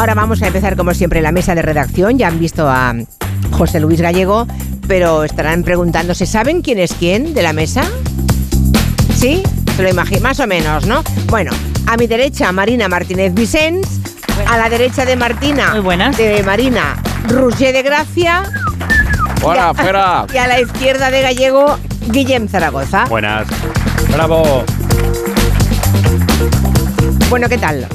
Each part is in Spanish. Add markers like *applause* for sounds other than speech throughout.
Ahora vamos a empezar como siempre la mesa de redacción. Ya han visto a José Luis Gallego, pero estarán preguntándose, ¿saben quién es quién de la mesa? ¿Sí? Se lo imagino, más o menos, ¿no? Bueno, a mi derecha Marina Martínez Vicens, a la derecha de Martina, Muy buenas. de Marina, Roger de Gracia ¡Fuera, fuera! y a la izquierda de Gallego, Guillem Zaragoza. Buenas. Bravo. Bueno, ¿qué tal?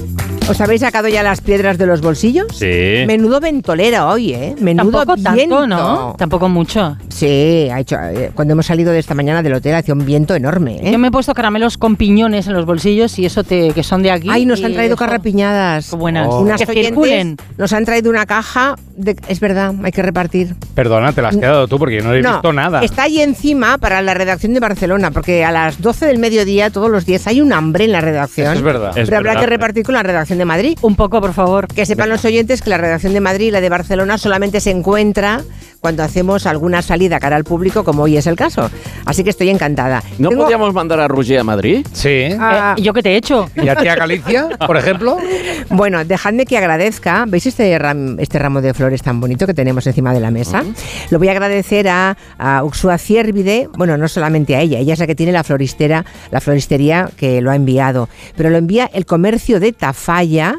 ¿Os habéis sacado ya las piedras de los bolsillos? Sí. Menudo ventolera hoy, ¿eh? Menudo Tampoco viento. tanto, ¿no? Tampoco mucho. Sí, ha hecho, eh, cuando hemos salido de esta mañana del hotel hacía un viento enorme, ¿eh? Yo me he puesto caramelos con piñones en los bolsillos y eso te, que son de aquí. Ay, nos han traído eso- carrapiñadas. Qué buenas. Oh. Unas que oyentes circulen. nos han traído una caja de... Es verdad, hay que repartir. Perdona, te la has quedado tú porque yo no he No, visto nada. está ahí encima para la redacción de Barcelona, porque a las 12 del mediodía, todos los días, hay un hambre en la redacción. Eso es verdad. Es Pero habrá verdad. que repartir con la redacción de Madrid. Un poco, por favor. Que sepan los oyentes que la redacción de Madrid y la de Barcelona solamente se encuentra cuando hacemos alguna salida cara al público, como hoy es el caso. Así que estoy encantada. ¿No Tengo- podíamos mandar a Roger a Madrid? Sí. Ah, Eh, ¿y ¿Yo qué te he hecho? ¿Y a ti a Galicia, por ejemplo? *laughs* Bueno, dejadme que agradezca. ¿Veis este, ram- este ramo de flores tan bonito que tenemos encima de la mesa? Lo voy a agradecer a, a Uxua Ciervide. Bueno, no solamente a ella, ella es la que tiene la floristera, la floristería que lo ha enviado. Pero lo envía el comercio de Tafalla,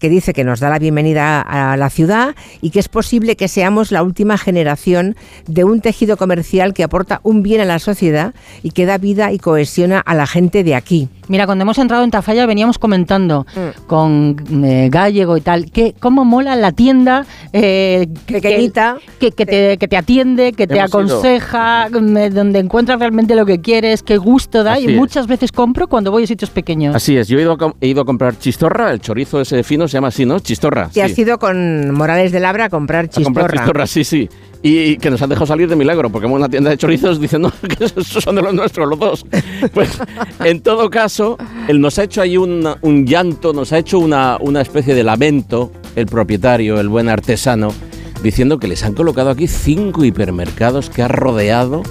que dice que nos da la bienvenida a la ciudad y que es posible que seamos la última generación de un tejido comercial que aporta un bien a la sociedad y que da vida y cohesiona a la gente de aquí. Mira, cuando hemos entrado en Tafalla veníamos comentando Mm. con eh, Gallego y tal, que cómo mola la tienda eh, que- Pequeñita. que, que te, que te atiende, que te ido. aconseja, mm, donde encuentras realmente lo que quieres, qué gusto da Así y es. muchas veces compro cuando voy a sitios pequeños. Así es, yo he ido, a, he ido a comprar chistorra, el chorizo ese fino se llama así, ¿no? Chistorra. Te has ido con Morales de Labra a comprar A comprar chistorra. chistorra, sí, sí. Y, y que nos han dejado salir de milagro, porque hemos una tienda de chorizos *laughs* diciendo que esos son de los nuestros, los dos. Pues, en todo caso, él nos ha hecho ahí un, un llanto, nos ha hecho una, una especie de lamento, el propietario, el buen artesano, diciendo que les han colocado aquí cinco hipermercados que ha rodeado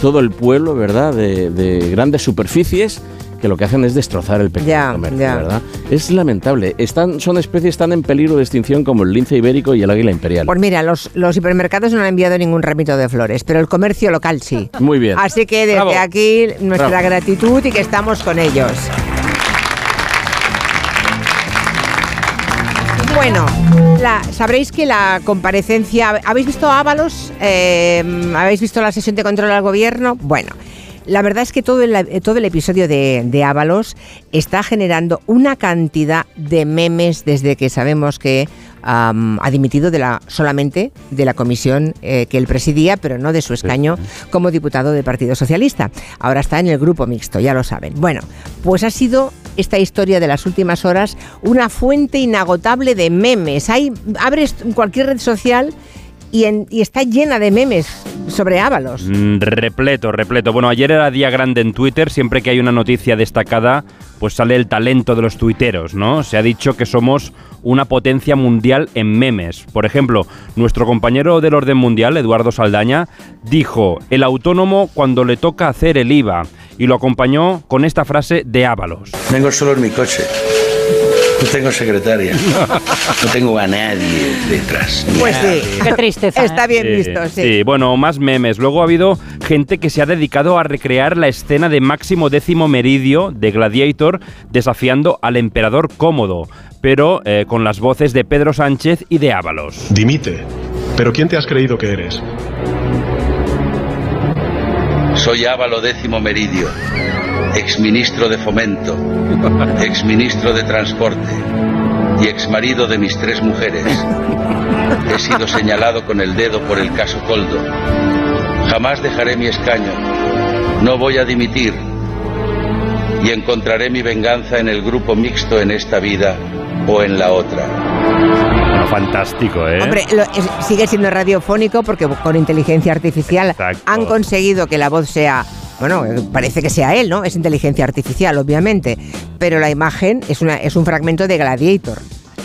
todo el pueblo, ¿verdad? De, de grandes superficies que lo que hacen es destrozar el pequeño Ya, comercio, ya. ¿verdad? Es lamentable. Están, son especies tan en peligro de extinción como el lince ibérico y el águila imperial. Pues mira, los, los hipermercados no han enviado ningún ramito de flores, pero el comercio local sí. *laughs* Muy bien. Así que desde Bravo. aquí nuestra Bravo. gratitud y que estamos con ellos. Bueno, la- sabréis que la comparecencia... ¿Habéis visto Ábalos? Eh, ¿Habéis visto la sesión de control al gobierno? Bueno, la verdad es que todo el, eh, todo el episodio de, de Ábalos está generando una cantidad de memes desde que sabemos que ha dimitido de la, solamente de la comisión eh, que él presidía, pero no de su escaño como diputado del Partido Socialista. Ahora está en el grupo mixto, ya lo saben. Bueno, pues ha sido esta historia de las últimas horas una fuente inagotable de memes. Hay, abres cualquier red social y, en- y está llena de memes sobre Ábalos. Mm, Repleto, repleto. Bueno, ayer era día grande en Twitter. Siempre que hay una noticia destacada, pues sale el talento de los tuiteros, ¿no? Se ha dicho que somos una potencia mundial en memes. Por ejemplo, nuestro compañero del orden mundial, Eduardo Saldaña, dijo el autónomo cuando le toca hacer el IVA y lo acompañó con esta frase de Ábalos. Vengo solo en mi coche. No tengo secretaria. No tengo a nadie detrás. Pues sí. Qué tristeza. Está ¿eh? bien Sí, visto, sí. sí, bueno, más memes. Luego ha habido gente que se ha dedicado a recrear la escena de Máximo Décimo Meridio de Gladiator desafiando al emperador cómodo, pero eh, con las voces de Pedro Sánchez y de Ábalos. Dimite. ¿Pero quién te has creído que eres? Soy Ávalo décimo Meridio, exministro de Fomento, *laughs* exministro de Transporte y exmarido de mis tres mujeres. He sido señalado con el dedo por el caso Coldo. Jamás dejaré mi escaño. No voy a dimitir. Y encontraré mi venganza en el grupo mixto en esta vida o en la otra. Bueno, fantástico, ¿eh? Hombre, lo- es- sigue siendo radiofónico porque con inteligencia artificial Exacto. han conseguido que la voz sea, bueno, eh, parece que sea él, ¿no? Es inteligencia artificial, obviamente, pero la imagen es, una, es un fragmento de Gladiator.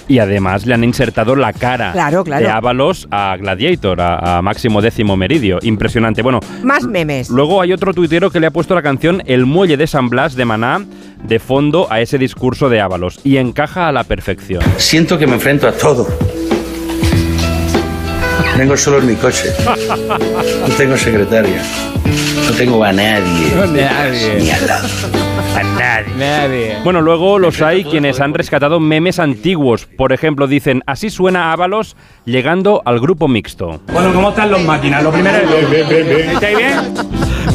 Y además le han insertado la cara Claro, claro. de Ábalos a Gladiator, a, a Máximo Décimo Meridio. Impresionante. Bueno, Más memes. luego hay otro tuitero que le ha puesto la canción El Muelle de San Blas de Maná de fondo a ese discurso de Ábalos y encaja a la perfección. Siento que me enfrento a todo. Vengo solo en mi coche. No tengo secretaria. No tengo a nadie. Ni al lado. Bueno, luego los hay quienes han rescatado memes antiguos. Por ejemplo, dicen, así suena Ábalos llegando al grupo mixto. Bueno, ¿cómo están los máquinas? Lo primero es... ¿Estáis bien?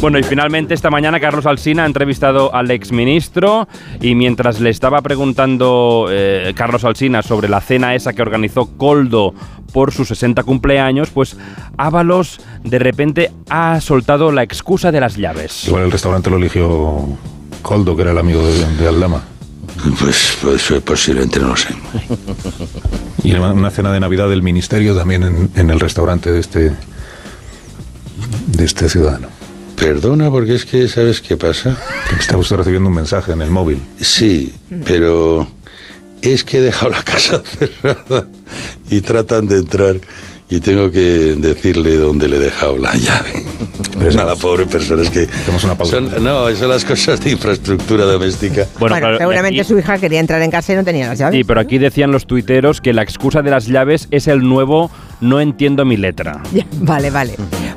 Bueno, y finalmente esta mañana Carlos Alsina ha entrevistado al exministro y mientras le estaba preguntando eh, Carlos Alsina sobre la cena esa que organizó Coldo por su 60 cumpleaños, pues Ábalos de repente ha soltado la excusa de las llaves. Igual el restaurante lo eligió Coldo, que era el amigo de, de Aldama. Pues, pues posiblemente no lo sé. Y una cena de Navidad del ministerio también en, en el restaurante de este, de este ciudadano. Perdona, porque es que, ¿sabes qué pasa? Está usted recibiendo un mensaje en el móvil. Sí, pero es que he dejado la casa *laughs* cerrada y tratan de entrar y tengo que decirle dónde le he dejado la llave. Pero a la pobre persona es que... Una pausa. son- no, son las cosas de infraestructura doméstica. Bueno, claro, seguramente aquí- su hija quería entrar en casa y no tenía las llaves. Sí, pero aquí decían los tuiteros que la excusa de las llaves es el nuevo no entiendo mi letra. *laughs* Vale, vale.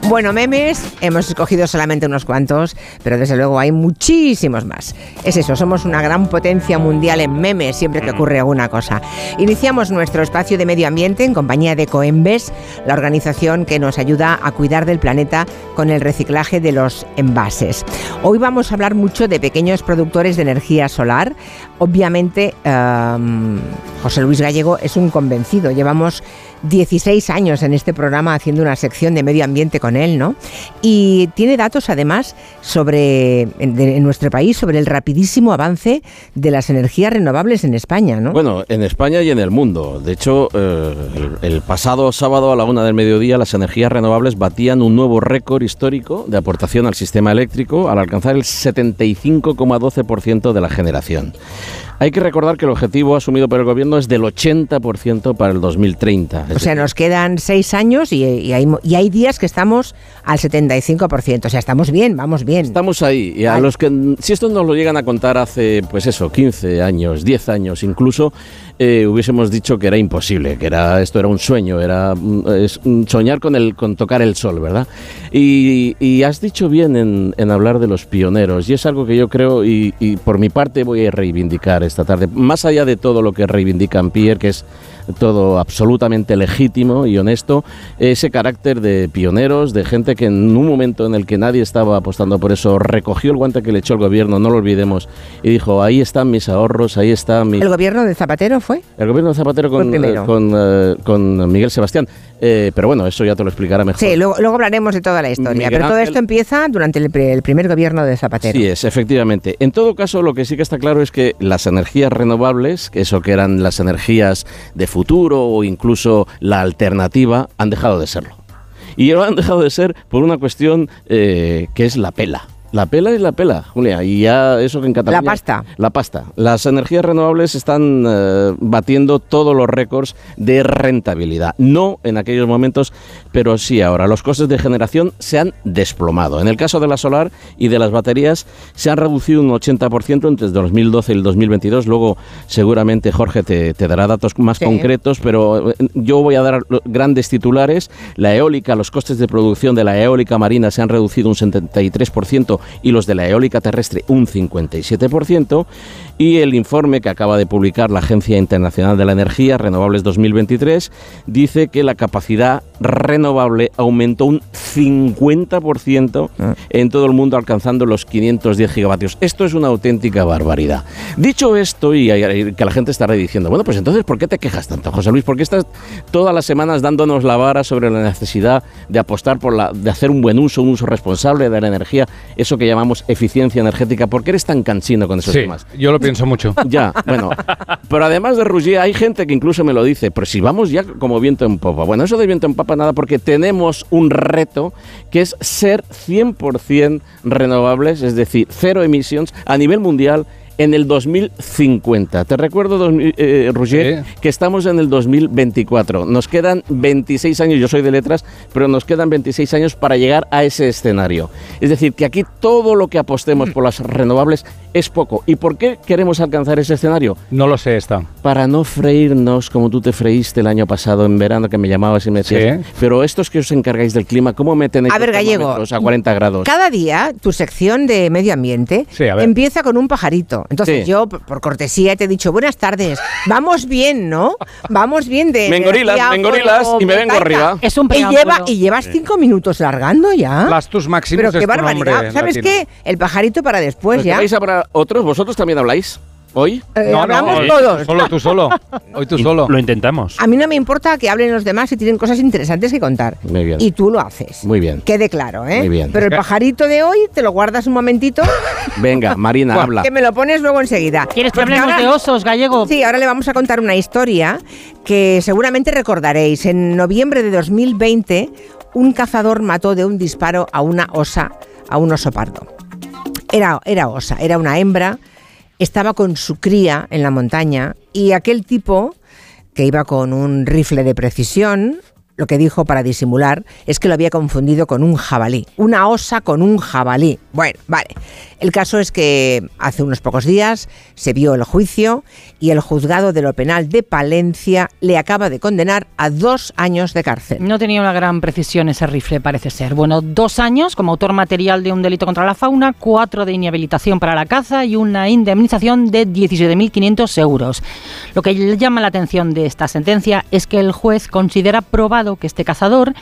Bueno, memes, hemos escogido solamente unos cuantos, pero desde luego hay muchísimos más. Es eso, somos una gran potencia mundial en memes siempre que ocurre alguna cosa. Iniciamos nuestro espacio de medio ambiente en compañía de Coembes, la organización que nos ayuda a cuidar del planeta con el reciclaje de los envases. Hoy vamos a hablar mucho de pequeños productores de energía solar. Obviamente, em, José Luis Gallego es un convencido. Llevamos 16 años en este programa haciendo una sección de medio ambiente con él, ¿no? Y tiene datos además sobre en, nuestro país sobre el rapidísimo avance de las energías renovables en España, ¿no? Bueno, en España y en el mundo. De hecho, eh, el, el pasado sábado a la una del mediodía las energías renovables batían un nuevo récord histórico de aportación al sistema eléctrico al alcanzar el 75,12% de la generación. Hay que recordar que el objetivo asumido por el gobierno es del 80% para el 2030. o sea, nos quedan seis años y, y hay, mo- y hay días que estamos al 75%. O sea, estamos bien, vamos bien. Estamos ahí. Y a Vale. los que, si esto nos lo llegan a contar hace, pues eso, 15 años, 10 años incluso, eh, hubiésemos dicho que era imposible, que era esto era un sueño, era mm, soñar con el con tocar el sol, ¿verdad? Y, has dicho bien en, en hablar de los pioneros y es algo que yo creo y, y por mi parte voy a reivindicar esta tarde, más allá de todo lo que reivindican Pierre, que es todo absolutamente legítimo y honesto, ese carácter de pioneros, de gente que en un momento en el que nadie estaba apostando por eso, recogió el guante que le echó el gobierno, no lo olvidemos, y dijo, ahí están mis ahorros, ahí está mi... ¿El gobierno de Zapatero fue? El gobierno de Zapatero con, eh, con, eh, con Miguel Sebastián. Eh, pero bueno, eso ya te lo explicará mejor. Sí, luego, luego hablaremos de toda la historia. Miguel pero todo Ángel- esto empieza durante el, el primer gobierno de Zapatero. Sí es, efectivamente. En todo caso, lo que sí que está claro es que las energías renovables, que eso que eran las energías de futuro o incluso la alternativa, han dejado de serlo. Y lo han dejado de ser por una cuestión eh, que es la pela. La pela es la pela, Julia, y ya eso que en Cataluña... La pasta. La pasta. Las energías renovables están eh, batiendo todos los récords de rentabilidad. No en aquellos momentos, pero sí ahora. Los costes de generación se han desplomado. En el caso de la solar y de las baterías se han reducido un 80% entre el 2012 y el 2022. Luego seguramente Jorge te, te dará datos más Sí. concretos, pero eh, yo voy a dar grandes titulares. La eólica, los costes de producción de la eólica marina se han reducido un 73% y los de la eólica terrestre un 57%. Y el informe que acaba de publicar la Agencia Internacional de la Energía, Renovables 2023, dice que la capacidad renovable aumentó un 50% en todo el mundo, alcanzando los 510 gigavatios. Esto es una auténtica barbaridad. Dicho esto, y y que la gente estará diciendo, bueno, pues entonces, ¿por qué te quejas tanto, José Luis? ¿Por qué estás todas las semanas dándonos la vara sobre la necesidad de apostar por la, de hacer un buen uso, un uso responsable de la energía, eso que llamamos eficiencia energética? ¿Por qué eres tan cansino con esos Sí, temas? yo lo pienso mucho. *laughs* Ya, bueno. Pero además de Ruggier, hay gente que incluso me lo dice, pero si vamos ya como viento en popa. Bueno, eso de viento en popa nada, porque tenemos un reto que es ser 100% renovables, es decir, cero emisiones a nivel mundial en el 2050. Te recuerdo, dos mil- eh, Roger, que estamos en el 2024. Nos quedan 26 años, yo soy de letras, pero nos quedan 26 años para llegar a ese escenario. Es decir, que aquí todo lo que apostemos por las renovables es poco. ¿Y por qué queremos alcanzar ese escenario? No lo sé, esta. Para no freírnos como tú te freíste el año pasado en verano, que me llamabas y me decías, Sí. pero estos que os encargáis del clima, ¿cómo me tenéis A ver, los Gallego, a 40 grados? Cada día tu sección de medio ambiente Sí, empieza con un pajarito. Entonces Sí. yo, por cortesía, te he dicho, buenas tardes, vamos bien, ¿no? Vamos bien de... *laughs* Me engorilas, me engorilas y me vengo arriba. Es un y, lleva, y llevas cinco minutos largando ya. Plastus Maximus Pero qué barbaridad. ¿Sabes latino. qué? El pajarito para después Pues ya. vais a para otros, vosotros también habláis hoy. Eh, No, hablamos no, todos. tú *laughs* solo, tú solo. Hoy tú *laughs* solo. Lo intentamos. A mí no me importa que hablen los demás si tienen cosas interesantes que contar. Muy bien. Y tú lo haces. Muy bien. Quede claro, ¿eh? Muy bien. Pero el pajarito de hoy te lo guardas un momentito, *laughs* Venga, Marina, habla. que me lo pones luego enseguida. ¿Quieres que hablemos ahora- de osos, gallego? Sí, ahora le vamos a contar una historia que seguramente recordaréis. En noviembre de 2020, un cazador mató de un disparo a una osa, a un oso pardo. Era, era osa, era una hembra, estaba con su cría en la montaña y aquel tipo, que iba con un rifle de precisión, lo que dijo para disimular es que lo había confundido con un jabalí. Una osa con un jabalí. Bueno, vale. El caso es que hace unos pocos días se vio el juicio y el juzgado de lo penal de Palencia le acaba de condenar a dos años de cárcel. No tenía una gran precisión ese rifle, parece ser. Bueno, dos años como autor material de un delito contra la fauna, cuatro de inhabilitación para la caza y una indemnización de 17.500 euros. Lo que llama la atención de esta sentencia es que el juez considera probado que este cazador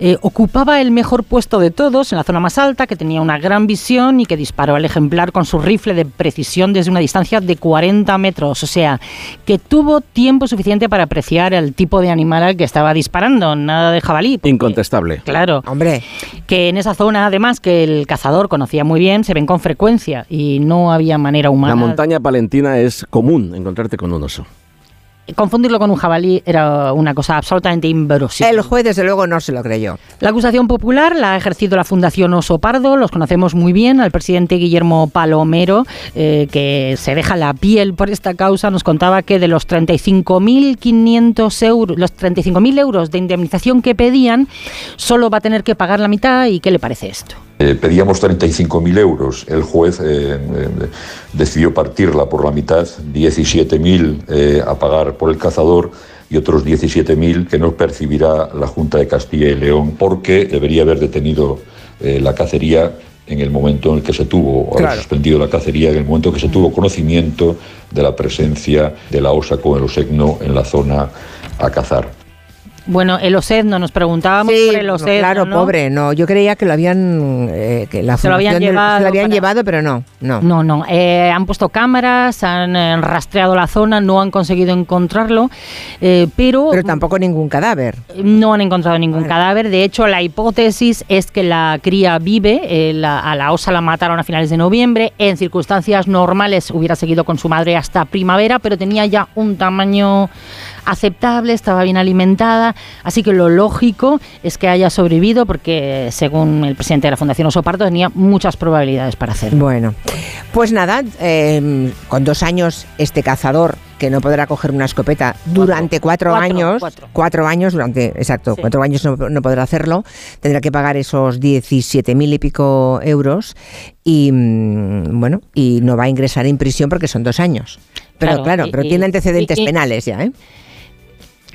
eh, ocupaba el mejor puesto de todos en la zona más alta, que tenía una gran visión y que disparó al ejemplar con su rifle de precisión desde una distancia de 40 metros. O sea, que tuvo tiempo suficiente para apreciar el tipo de animal al que estaba disparando, nada de jabalí. porque- Incontestable. Claro. Hombre, Que en esa zona, además, que el cazador conocía muy bien, se ven con frecuencia y no había manera La humana. montaña palentina es común encontrarte con un oso. Confundirlo con un jabalí era una cosa absolutamente inverosímil. el juez desde luego no se lo creyó. La acusación popular la ha ejercido la Fundación Oso Pardo, los conocemos muy bien, al presidente Guillermo Palomero, eh, que se deja la piel por esta causa, nos contaba que de los 35.500 euros, los 35.000 euros de indemnización que pedían, solo va a tener que pagar la mitad y ¿qué le parece esto? Eh, pedíamos 35.000 euros. El juez eh, eh, decidió partirla por la mitad, 17.000 eh, a pagar por el cazador y otros 17.000 que no percibirá la Junta de Castilla y León porque debería haber detenido la cacería en el momento en el que se tuvo, o haber suspendido la cacería en el momento en que se tuvo conocimiento de la presencia de la osa con el osegno en la zona a cazar. Bueno, el OSEDNO, nos preguntábamos Sí, por el no, OSEDNO, claro, ¿no? pobre, no. Yo creía que lo habían, eh, que la Se lo habían llevado se lo habían para- llevado, pero no, no. No, no. eh, han puesto cámaras, han eh, rastreado la zona, no han conseguido encontrarlo, pero, Pero tampoco ningún cadáver. no han encontrado ningún cadáver. De hecho, la hipótesis es que la cría vive. la- a la osa la mataron a finales de noviembre. En circunstancias normales hubiera seguido con su madre hasta primavera, pero tenía ya un tamaño aceptable, estaba bien alimentada. Así que lo lógico es que haya sobrevivido porque, según el presidente de la Fundación Oso Pardo, tenía muchas probabilidades para hacerlo. Bueno, pues nada, eh, con dos años este cazador que no podrá coger una escopeta durante cuatro, Cuatro, años, cuatro. años durante, exacto, Sí. cuatro años no, no podrá hacerlo, tendrá que pagar esos 17 mil y pico euros y mm, bueno, y no va a ingresar en prisión porque son dos años. Pero Claro, claro, y- pero y- tiene antecedentes y- penales ya, ¿eh?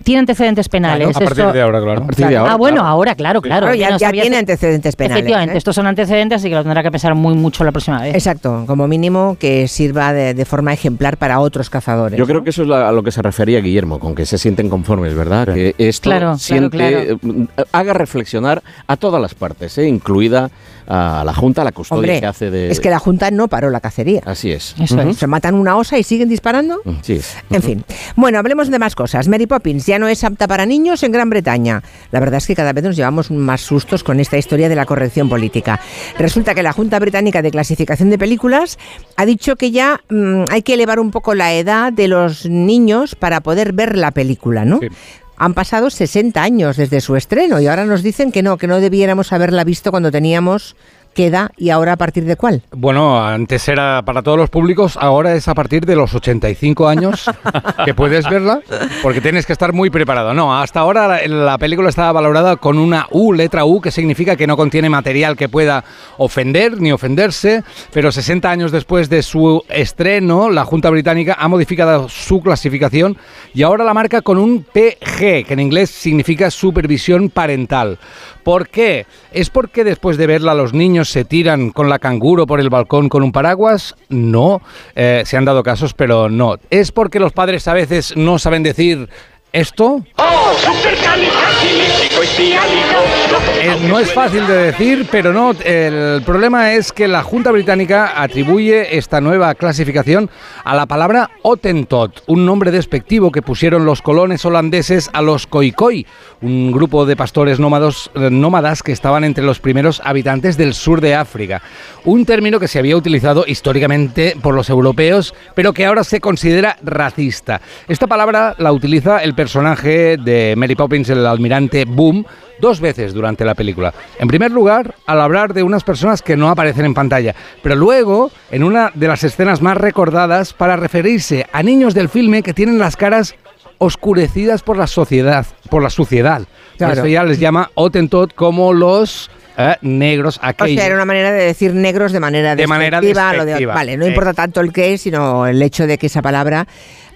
Tiene antecedentes penales. Claro, a partir esto- de ahora, claro. A partir de ahora, ah, bueno, claro. ahora, claro, claro. Claro, ya, no ya tiene antecedentes penales. Efectivamente, ¿eh? estos son antecedentes, así que lo tendrá que pesar muy mucho la próxima vez. Exacto, como mínimo que sirva de, de forma ejemplar para otros cazadores. Yo creo que eso es la- a lo que se refería Guillermo, con que se sienten conformes, ¿verdad? Que esto siente, claro. haga reflexionar a todas las partes, ¿eh? incluida a la Junta, a la custodia Hombre, que hace de... es que la Junta no paró la cacería. Así es. Eso es. Se matan una osa y siguen disparando. Sí. En fin. Bueno, hablemos de más cosas. Mary Poppins ya no es apta para niños en Gran Bretaña. La verdad es que cada vez nos llevamos más sustos con esta historia de la corrección política. Resulta que la Junta Británica de Clasificación de Películas ha dicho que ya mm, hay que elevar un poco la edad de los niños para poder ver la película, ¿no? Sí. Han pasado 60 años desde su estreno y ahora nos dicen que no, que no debiéramos haberla visto cuando teníamos queda y ahora a partir de cuál? Bueno, antes era para todos los públicos, ahora es a partir de los 85 años *laughs* que puedes verla, porque tienes que estar muy preparado. No, hasta ahora la, la película estaba valorada con una U, letra U, que significa que no contiene material que pueda ofender ni ofenderse, pero 60 años después de su estreno, la Junta Británica ha modificado su clasificación y ahora la marca con un PG, que en inglés significa supervisión parental. ¿Por qué? ¿Es porque después de verla los niños se tiran con la canguro por el balcón con un paraguas? No, Eh, se han dado casos, pero no. ¿Es porque los padres a veces no saben decir esto? Eh, no es fácil de decir, pero no. El problema es que la Junta Británica atribuye esta nueva clasificación a la palabra Hottentot, un nombre despectivo que pusieron los colones holandeses a los Khoikhoi, un grupo de pastores eh, nómadas que estaban entre los primeros habitantes del sur de África. Un término que se había utilizado históricamente por los europeos, pero que ahora se considera racista. Esta palabra la utiliza el personaje de Mary Poppins, el almirante Boom, dos veces durante la película. En primer lugar, al hablar de unas personas que no aparecen en pantalla, pero luego en una de las escenas más recordadas para referirse a niños del filme que tienen las caras oscurecidas por la sociedad, por la suciedad. Claro. Eso ya les llama Hottentot como los eh, negros O aquellos. sea, era una manera de decir negros de manera De manera despectiva, lo de- vale, no importa tanto el qué, sino el hecho de que esa palabra,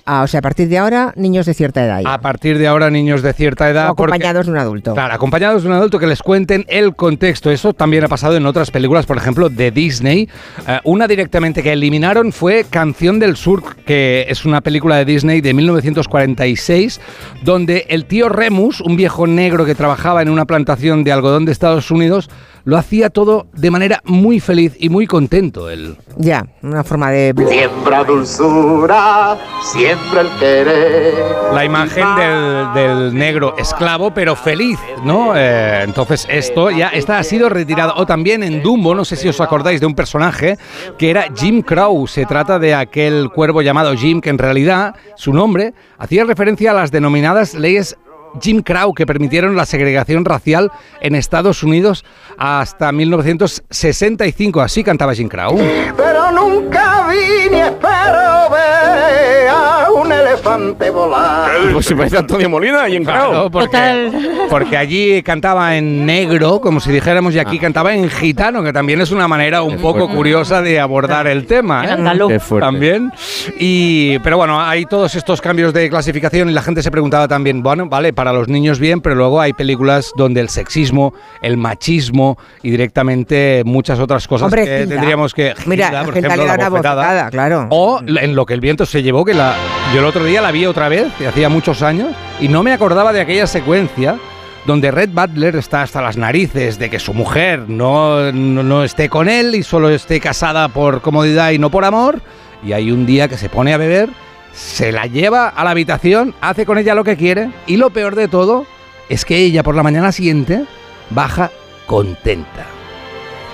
ah, o sea, a partir de ahora, niños de cierta edad. ya. A partir de ahora, niños de cierta edad. O porque- acompañados de un adulto. Claro, acompañados de un adulto que les cuenten el contexto. Eso también ha pasado en otras películas, por ejemplo, de Disney. Eh, una directamente que eliminaron fue Canción del Sur, que es una película de Disney de 1946, donde el tío Remus, un viejo negro que trabajaba en una plantación de algodón de Estados Unidos, lo hacía todo de manera muy feliz y muy contento. Él. Ya, una forma de... Siembra dulzura, siembra el querer. La imagen del, del negro esclavo, pero feliz, ¿no? Eh, entonces, esto ya está, ha sido retirado. O también en Dumbo, no sé si os acordáis de un personaje que era Jim Crow. Se trata de aquel cuervo llamado Jim, que en realidad su nombre hacía referencia a las denominadas leyes Jim Crow que permitieron la segregación racial en Estados Unidos hasta 1965. Así cantaba Jim Crow. Pero nunca vi ni espero ver a un elefante volar. Pues si parece Antonio Molina y en Claro, porque, porque allí cantaba en negro, como si dijéramos, y aquí cantaba en gitano, que también es una manera un poco curiosa de abordar el tema. En ¿eh? andaluz. Qué fuerte. También. Y, pero bueno, hay todos estos cambios de clasificación y la gente se preguntaba también, bueno, vale, para los niños bien, pero luego hay películas donde el sexismo, el machismo y directamente muchas otras cosas Hombre, que tendríamos que... *laughs* Mira, por ejemplo, la una bofetada. bofetada, claro. O en lo que el viento se llevó, que la, yo el otro día la vi otra vez, que hacía muchos años, y no me acordaba de aquella secuencia donde Red Butler está hasta las narices de que su mujer no, no, no esté con él y solo esté casada por comodidad y no por amor, y hay un día que se pone a beber, se la lleva a la habitación, hace con ella lo que quiere, y lo peor de todo es que ella por la mañana siguiente baja contenta.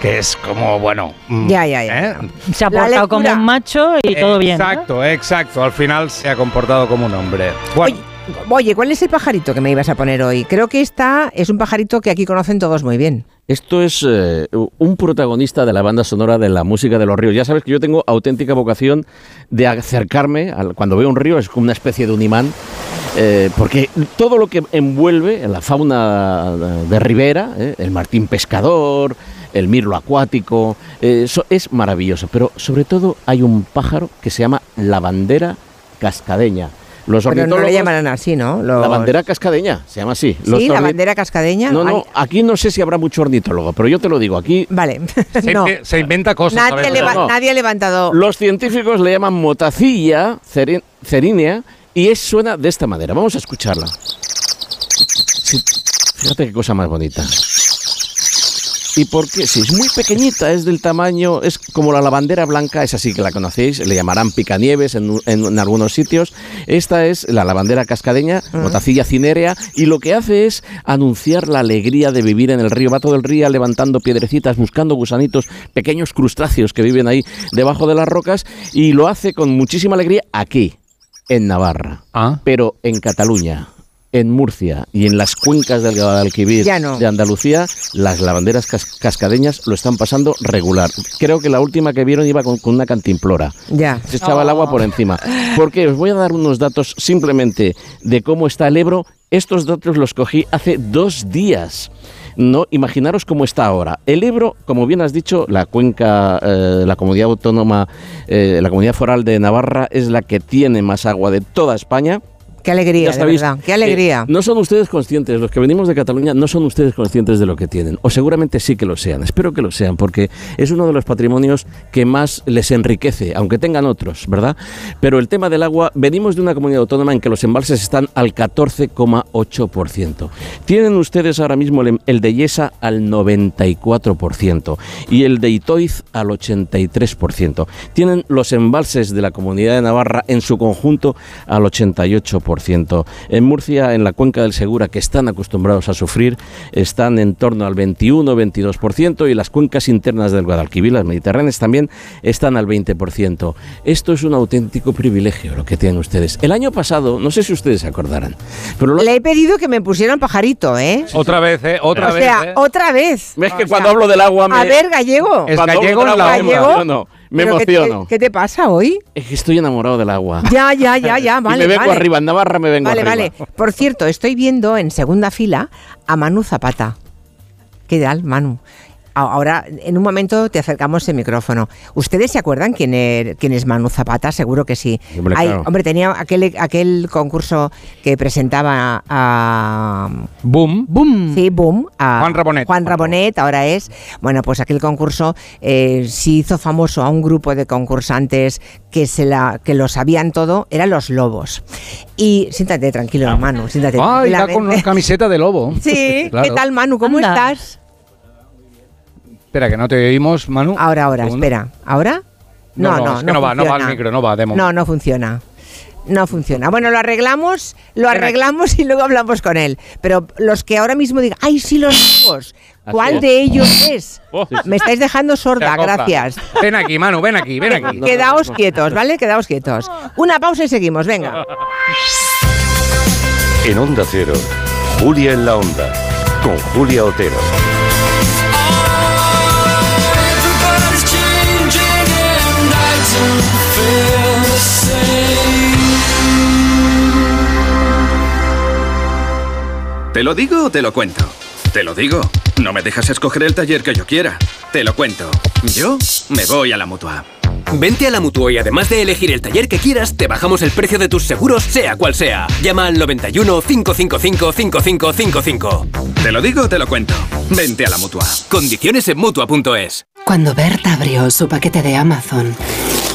Que es como, bueno... mm, Ya, ya, ya. ¿eh? Se ha portado como un macho y todo bien. ¿no? Exacto, exacto. Al final se ha comportado como un hombre. Bueno, Oye, oye, ¿cuál es el pajarito que me ibas a poner hoy? Creo que esta es un pajarito que aquí conocen todos muy bien. Esto es eh, un protagonista de la banda sonora de la música de los ríos. Ya sabes que yo tengo auténtica vocación de acercarme, al- cuando veo un río es como una especie de un imán, eh, porque todo lo que envuelve en la fauna de ribera, eh, el martín pescador, el mirlo acuático, eso es maravilloso. Pero sobre todo hay un pájaro que se llama la bandera cascadeña. Los Pero no le ornitólogos- llamarán así, ¿no? Los- la bandera cascadeña, se llama así. Los Sí, la bandera cascadeña. No, no, Ay, aquí no sé si habrá mucho ornitólogo, pero yo te lo digo, aquí Vale. *laughs* *laughs* se, no. se inventa cosas. Nadie, ¿sabes? leva- No. nadie ha levantado. los científicos le llaman motacilla ceri- cerínea y es, suena de esta manera. Vamos a escucharla. Sí, fíjate qué cosa más bonita. ¿Y por qué? Si es muy pequeñita, es del tamaño, es como la lavandera blanca, es así que la conocéis, le llamarán picanieves en, en- en algunos sitios. Esta es la lavandera cascadeña, motacilla cinerea, y lo que hace es anunciar la alegría de vivir en el río. Va todo el río levantando piedrecitas, buscando gusanitos, pequeños crustáceos que viven ahí debajo de las rocas, y lo hace con muchísima alegría aquí, en Navarra, Ah, pero en Cataluña. En Murcia y en las cuencas del Guadalquivir no. de Andalucía, las lavanderas cas- cascadeñas lo están pasando regular. Creo que la última que vieron iba con, con una cantimplora. Ya. Se echaba el agua por encima. Porque os voy a dar unos datos simplemente de cómo está el Ebro. Estos datos los cogí hace dos días. No, imaginaros cómo está ahora. El Ebro, como bien has dicho, la cuenca, eh, la comunidad autónoma, eh, la comunidad foral de Navarra es la que tiene más agua de toda España. Qué alegría, de verdad. Qué alegría. no son ustedes conscientes, los que venimos de Cataluña no son ustedes conscientes de lo que tienen, o seguramente sí que lo sean, espero que lo sean, porque es uno de los patrimonios que más les enriquece, aunque tengan otros, ¿verdad? Pero el tema del agua, venimos de una comunidad autónoma en que los embalses están al 14,8%. Tienen ustedes ahora mismo el, el de Yesa al 94% y el de Itoiz al 83%. Tienen los embalses de la comunidad de Navarra en su conjunto al 88%. En Murcia, en la cuenca del Segura, que están acostumbrados a sufrir, están en torno al 21-22% y las cuencas internas del Guadalquivir, las mediterráneas, también están al 20%. Esto es un auténtico privilegio lo que tienen ustedes. El año pasado, no sé si ustedes se acordarán, pero lo- Le he pedido que me pusieran pajarito, ¿eh? Otra vez, ¿eh? Otra o vez. sea, ¿eh? otra vez. es que O cuando sea, hablo del agua me... A ver, gallego. Es cuando gallego la agua me emociono. Me ¿Pero qué te- emociono. ¿Qué te pasa hoy? Es que estoy enamorado del agua. *laughs* Ya, ya, ya, ya, *laughs* Y vale. me vengo vale. arriba, en Navarra me vengo Vale, arriba. vale. Por cierto, estoy viendo en segunda fila a Manu Zapata. ¿Qué tal, Manu? Ahora, en un momento te acercamos el micrófono. ¿Ustedes se acuerdan quién, er- quién es Manu Zapata? Seguro que sí. Hombre, Ay, claro. hombre, tenía aquel, aquel concurso que presentaba a... Boom. ¡Bum! Sí, boom. a Juan Rabonet. Juan Rabonet, ahora es. Bueno, pues aquel concurso eh, sí hizo famoso a un grupo de concursantes que, se la, que lo sabían todo, eran los lobos. Y siéntate tranquilo, Manu, siéntate Ay, va con tranquilamente. camiseta de lobo. *laughs* Sí, *laughs* Claro. ¿qué tal, Manu? ¿Cómo Anda. estás? Espera, que no te oímos, Manu. Ahora, ahora, Segundo. espera. ¿Ahora? No, no, es que no va, no va el micro, no va, de momento. No, no funciona. No funciona. Bueno, lo arreglamos, lo arreglamos y luego hablamos con él. Pero los que ahora mismo digan, ¡ay, sí, los lobos! ¿Cuál es. de ellos es? *laughs* Oh. Me estáis dejando sorda, gracias. Ven aquí, Manu, ven aquí, ven aquí. *laughs* Quedaos quietos, ¿vale? Quedaos quietos. Una pausa y seguimos, venga. En Onda Cero, Julia en la Onda, con Julia Otero. ¿Te lo digo o te lo cuento? Te lo digo. No me dejas escoger el taller que yo quiera. Te lo cuento. Yo me voy a la mutua. Vente a la Mutua y además de elegir el taller que quieras, te bajamos el precio de tus seguros, sea cual sea. Llama al 91 555 5555. Te lo digo o te lo cuento. Vente a la mutua. Condiciones en Mutua.es. Cuando Berta abrió su paquete de Amazon,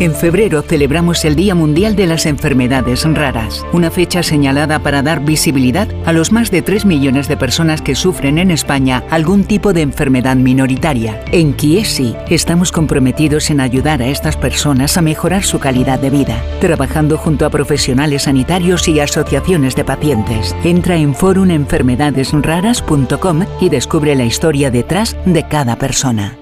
En febrero celebramos el Día Mundial de las Enfermedades Raras, una fecha señalada para dar visibilidad a los más de 3 millones de personas que sufren en España algún tipo de enfermedad minoritaria. En Kiesi estamos comprometidos en ayudar a estas personas a mejorar su calidad de vida, trabajando junto a profesionales sanitarios y asociaciones de pacientes. Entra en forumenfermedadesraras.com y descubre la historia detrás de cada persona.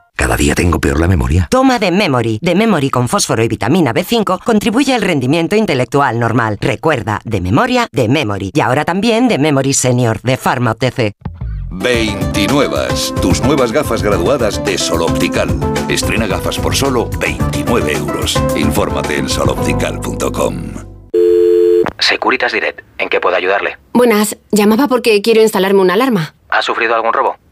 Cada día tengo peor la memoria. Toma de Memory. De Memory con fósforo y vitamina B5 contribuye al rendimiento intelectual normal. Recuerda, de memoria, de Memory. Y ahora también de Memory Senior, de Pharma OTC. 29. Tus nuevas gafas graduadas de Sol Optical. Estrena gafas por solo 29 euros. Infórmate en soloptical.com. Securitas Direct, ¿en qué puedo ayudarle? Buenas, llamaba porque quiero instalarme una alarma. ¿Ha sufrido algún robo?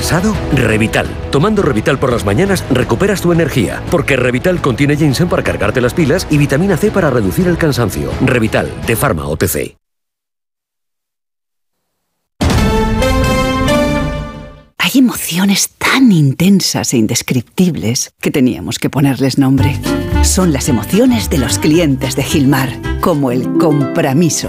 ¿Cansado? Revital. Tomando Revital por las mañanas recuperas tu energía, porque Revital contiene ginseng para cargarte las pilas y vitamina C para reducir el cansancio. Revital, de Pharma OTC. Hay emociones tan intensas e indescriptibles que teníamos que ponerles nombre. Son las emociones de los clientes de Gilmar, como el compromiso.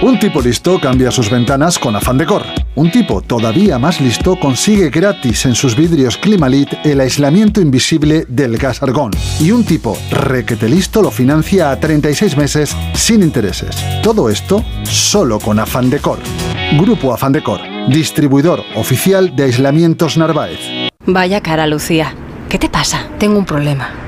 Un tipo listo cambia sus ventanas con afán decor. Un tipo todavía más listo consigue gratis en sus vidrios Climalit el aislamiento invisible del gas argón. Y un tipo requete listo lo financia a 36 meses sin intereses. Todo esto solo con afán decor. Grupo Afán Decor, distribuidor oficial de aislamientos Narváez. Vaya cara, Lucía. ¿Qué te pasa? Tengo un problema.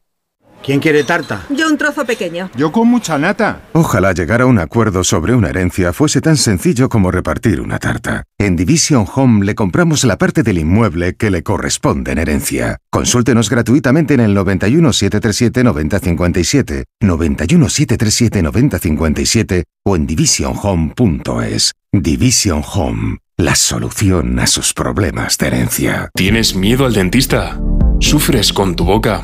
¿Quién quiere tarta? Yo un trozo pequeño. Yo con mucha nata. Ojalá llegar a un acuerdo sobre una herencia fuese tan sencillo como repartir una tarta. En Division Home le compramos la parte del inmueble que le corresponde en herencia. Consúltenos gratuitamente en el 91 737 9057, 91 737 9057 o en divisionhome.es. Division Home, la solución a sus problemas de herencia. ¿Tienes miedo al dentista? ¿Sufres con tu boca?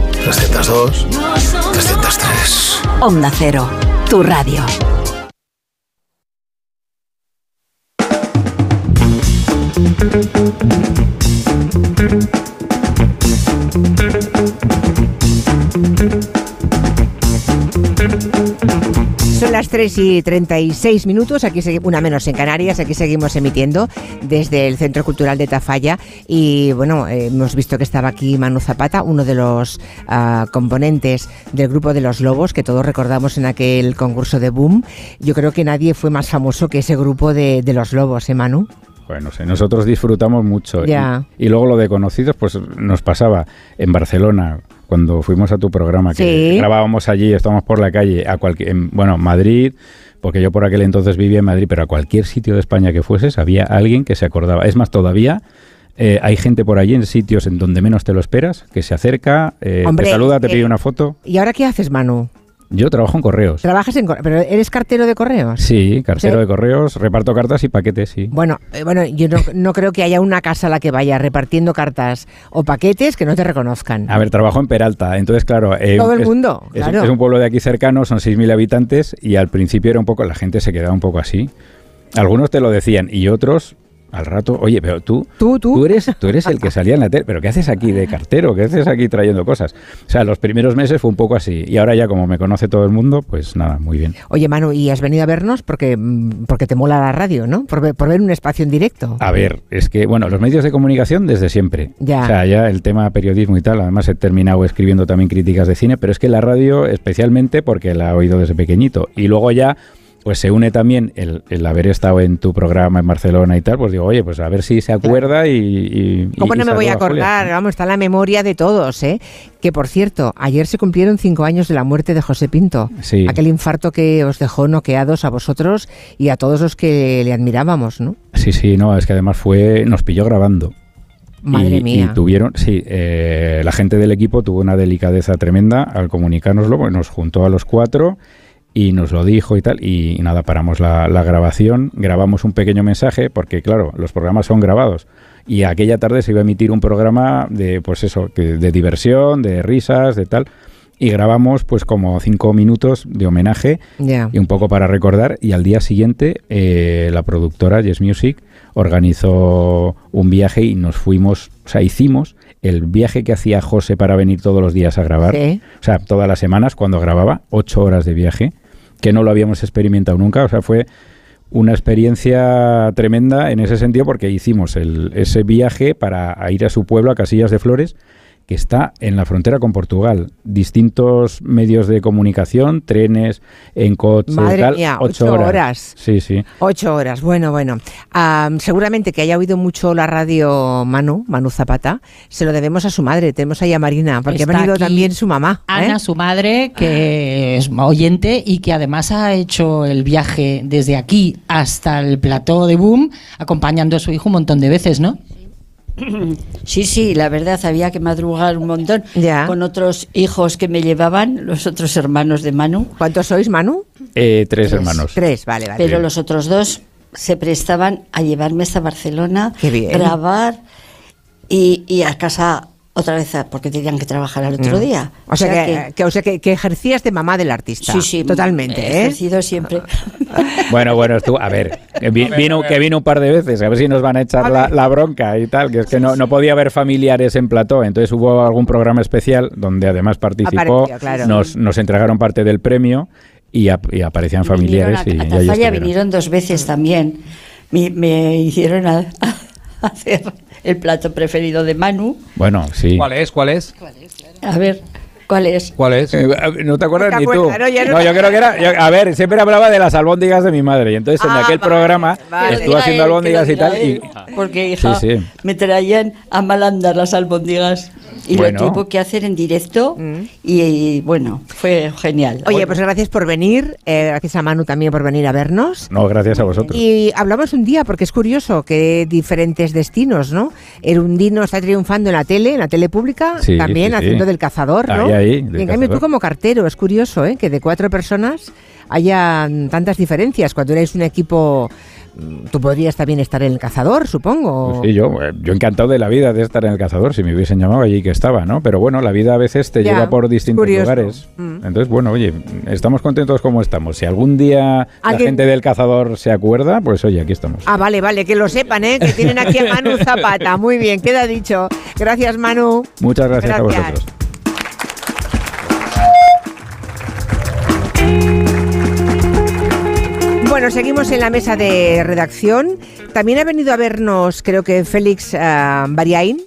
302, 303. Onda Cero, tu radio. Son las 3 y 36 minutos, aquí una menos en Canarias, aquí seguimos emitiendo desde el Centro Cultural de Tafalla y bueno, hemos visto que estaba aquí Manu Zapata, uno de los ah, componentes del grupo de los Lobos, que todos recordamos en aquel concurso de Boom. Yo creo que nadie fue más famoso que ese grupo de, de los Lobos, ¿eh, Manu? Bueno, no sé, nosotros disfrutamos mucho. Ya. Y, y luego lo de conocidos, pues nos pasaba en Barcelona, cuando fuimos a tu programa, que Sí. grabábamos allí, estábamos por la calle, a cualquier, en- bueno, Madrid, porque yo por aquel entonces vivía en Madrid, pero a cualquier sitio de España que fueses, había alguien que se acordaba. Es más, todavía eh, hay gente por allí en sitios en donde menos te lo esperas, que se acerca, eh, Hombre, te saluda, te pide eh, una foto. ¿Y ahora qué haces, Manu? Yo trabajo en correos. ¿Trabajas en correos? ¿Pero eres cartero de correos? Sí, cartero de correos, reparto cartas y paquetes, sí. Bueno, eh, bueno, yo no, no creo que haya una casa a la que vaya repartiendo cartas o paquetes que no te reconozcan. A ver, trabajo en Peralta, entonces claro... eh, Todo el es- mundo, es, claro. es un pueblo de aquí cercano, son 6.000 habitantes y al principio era un poco, la gente se quedaba un poco así. Algunos te lo decían y otros al rato, oye, pero tú, tú, tú, eres, tú eres el que salía en la tele, pero ¿qué haces aquí de cartero? ¿Qué haces aquí trayendo cosas? O sea, los primeros meses fue un poco así y ahora ya como me conoce todo el mundo, pues nada, muy bien. Oye, Manu, ¿y has venido a vernos porque, mm, porque te mola la radio, ¿no? Por, por ver un espacio en directo. A ver, es que, bueno, los medios de comunicación desde siempre. Ya. O sea, ya el tema periodismo y tal, además he terminado escribiendo también críticas de cine, pero es que la radio especialmente porque la he oído desde pequeñito. Y luego ya, pues se une también el, el haber estado en tu programa en Barcelona y tal, pues digo, oye, pues a ver si se acuerda y... y- ¿Cómo y- no y me voy a acordar? Vamos, está en la memoria de todos, ¿eh? Que por cierto, ayer se cumplieron cinco años de la muerte de José Pinto. Sí. Aquel infarto que os dejó noqueados a vosotros y a todos los que le admirábamos, ¿no? Sí, sí, no, es que además fue, nos pilló grabando. Madre y, mía. y tuvieron, sí, eh, la gente del equipo tuvo una delicadeza tremenda al comunicárnoslo, porque nos juntó a los cuatro y nos lo dijo y tal, y, nada, paramos la, la grabación, grabamos un pequeño mensaje, porque claro, los programas son grabados. Y aquella tarde se iba a emitir un programa de, pues eso, que- de diversión, de risas, de tal. Y grabamos pues como cinco minutos de homenaje Ya. y un poco para recordar. Y al día siguiente eh, la productora Yes Music organizó un viaje y nos fuimos, o sea, hicimos el viaje que hacía José para venir todos los días a grabar. Sí. O sea, todas las semanas cuando grababa, ocho horas de viaje, que no lo habíamos experimentado nunca. O sea, fue una experiencia tremenda en ese sentido porque hicimos el- ese viaje para ir a su pueblo, a Casillas de Flores, que está en la frontera con Portugal. Distintos medios de comunicación, trenes, en coche, Madre tal, mía, ocho, ocho horas. horas. Sí, sí. Ocho horas, bueno, bueno. Am, seguramente que haya oído mucho la radio Manu, Manu Zapata, se lo debemos a su madre. Tenemos ahí a Marina, porque Está ha venido también su mamá. ¿eh? Ana, su madre, que es oyente y que además ha hecho el viaje desde aquí hasta el plató de Boom, acompañando a su hijo un montón de veces, ¿no? *clears throat* Sí, sí, la verdad había que madrugar un montón con otros hijos que me llevaban, los otros hermanos de Manu. ¿Cuántos sois, Manu? Eh, tres, hermanos. Tres, vale, vale. Pero los otros dos se prestaban a llevarme hasta Barcelona, Qué bien. grabar y, y a casa otra vez a- porque tenían que trabajar al otro día. O sea, que, que- o sea que, que ejercías de mamá del artista. Sí, sí, Totalmente, he ¿eh? ejercido siempre. *laughs* Bueno, bueno, tú, a ver, que vi- vino, que vino un par de veces, a ver si nos van a echar la, la bronca y tal, que es que no, no podía haber familiares en plató, entonces hubo algún programa especial donde además participó, claro. nos, nos entregaron parte del premio y, ap- y aparecían familiares y, Vinieron a, y a Tafalla vinieron dos veces también. Me, me hicieron a- *laughs* a hacer el plato preferido de Manu. Bueno, sí. ¿Cuál es? ¿Cuál es? A ver, ¿cuál es? ¿Cuál es? Eh, no te acuerdas No te ni tú. ¿no? Ya no yo creo que era. yo- a ver, siempre hablaba de las albóndigas de mi madre. Y entonces en Ah, aquel vale, programa vale. estuvo haciendo albóndigas y tal. Y, Porque, hija, Sí, sí. me traían a mal andar las albóndigas y Bueno. lo tuvo que hacer en directo y, y, bueno, fue genial. Oye, pues gracias por venir, eh, gracias a Manu también por venir a vernos. no, gracias a vosotros. Y hablamos un día, porque es curioso que diferentes destinos, ¿no? Erundino está triunfando en la tele, en la tele pública, Sí, también sí, sí. haciendo del cazador, ¿no? Ahí, en cambio tú como cartero, es curioso, ¿eh? Que de cuatro personas haya tantas diferencias. Cuando eres un equipo, mm, tú podrías también estar en el cazador, supongo. Pues sí, yo, eh, yo encantado de la vida de estar en el cazador, si me hubiesen llamado allí que estaba, ¿no? Pero bueno, la vida a veces te Ya, lleva por distintos curioso. lugares. Mm. Entonces, bueno, oye, estamos contentos como estamos. Si algún día la gente del cazador se acuerda, pues oye, aquí estamos. Ah, vale, vale, que lo sepan, ¿eh? Que tienen aquí a Manu Zapata. Muy bien, queda dicho. Gracias, Manu. Muchas gracias, a Gracias. vosotros. Bueno, seguimos en la mesa de redacción. También ha venido a vernos, creo que Félix Bariain,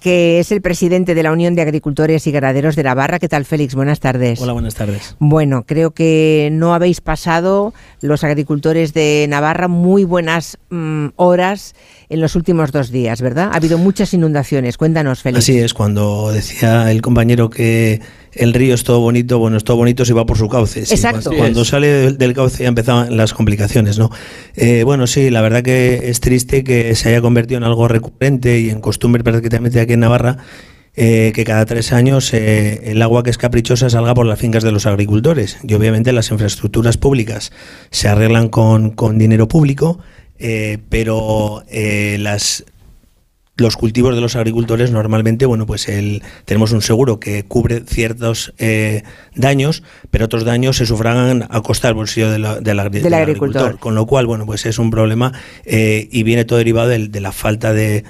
que es el presidente de la Unión de Agricultores y Ganaderos de Navarra. ¿Qué tal, Félix? Buenas tardes. Hola, buenas tardes. Bueno, creo que no habéis pasado los agricultores de Navarra muy buenas mm, horas en los últimos dos días, ¿verdad? Ha habido muchas inundaciones. Cuéntanos, Félix. Así es, cuando decía el compañero que el río es todo bonito, bueno, es todo bonito si va por su cauce. Sí, Exacto. Cuando, cuando sale del, del cauce ya empezaban las complicaciones, ¿no? Eh, bueno, sí, la verdad que es triste que se haya convertido en algo recurrente y en costumbre prácticamente aquí en Navarra eh, que cada tres años eh, el agua que es caprichosa salga por las fincas de los agricultores. Y obviamente las infraestructuras públicas se arreglan con, con dinero público, eh, pero las los cultivos de los agricultores normalmente, bueno, pues el, tenemos un seguro que cubre ciertos daños, pero otros daños se sufragan a costa del bolsillo del, agricultor. Con lo cual, bueno, pues es un problema y viene todo derivado de la falta de,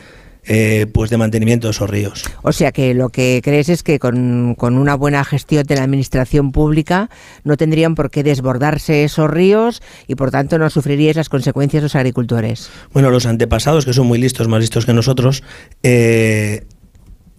eh, pues de mantenimiento de esos ríos. O sea que lo que crees es que con, una buena gestión de la administración pública no tendrían por qué desbordarse esos ríos y por tanto no sufriríais las consecuencias los agricultores. Bueno, los antepasados, que son muy listos, más listos que nosotros, eh,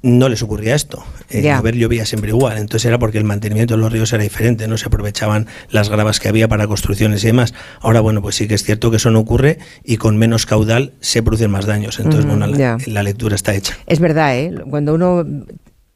no les ocurría esto. A ver, llovía siempre igual. Entonces era porque el mantenimiento de los ríos era diferente, no se aprovechaban las gravas que había para construcciones y demás. Ahora, bueno, pues sí que es cierto que eso no ocurre y con menos caudal se producen más daños. Entonces, bueno, la, lectura está hecha. Es verdad, ¿eh? Cuando uno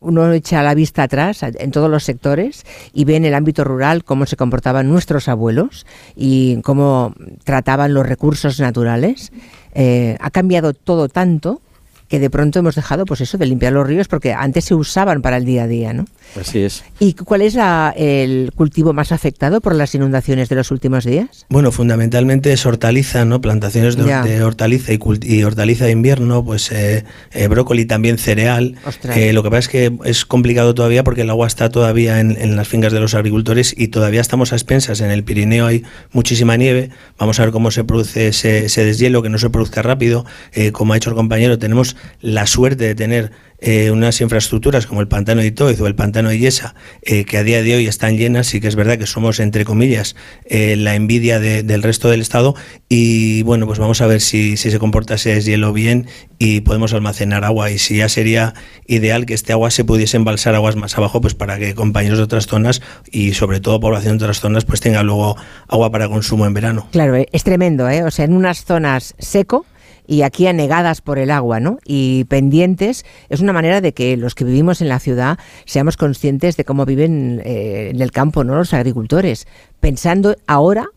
uno echa la vista atrás en todos los sectores y ve en el ámbito rural cómo se comportaban nuestros abuelos y cómo trataban los recursos naturales. Eh, ha cambiado todo tanto que de pronto hemos dejado, pues eso, de limpiar los ríos, porque antes se usaban para el día a día, ¿no? Así es. ¿Y cuál es el cultivo más afectado por las inundaciones de los últimos días? Bueno, fundamentalmente es hortaliza, ¿no? Plantaciones de, hortaliza y, hortaliza de invierno, pues eh, eh, brócoli también cereal. Eh, lo que pasa es que es complicado todavía porque el agua está todavía en, las fincas de los agricultores y todavía estamos a expensas. En el Pirineo hay muchísima nieve. Vamos a ver cómo se produce ese, ese deshielo, que no se produzca rápido. como ha dicho el compañero, tenemos la suerte de tener eh, unas infraestructuras como el pantano de Itoiz o el pantano de Yesa, eh, que a día de hoy están llenas, y que es verdad que somos, entre comillas, eh, la envidia del resto del Estado. Y bueno, pues vamos a ver si, se comporta ese deshielo bien y podemos almacenar agua. Y si ya sería ideal que este agua se pudiese embalsar aguas más abajo, pues para que compañeros de otras zonas y sobre todo población de otras zonas, pues tenga luego agua para consumo en verano. Claro, es tremendo, ¿eh? O sea, en unas zonas seco y aquí anegadas por el agua, ¿no? Y pendientes, es una manera de que los que vivimos en la ciudad seamos conscientes de cómo viven eh, en el campo, ¿no? Los agricultores, pensando ahora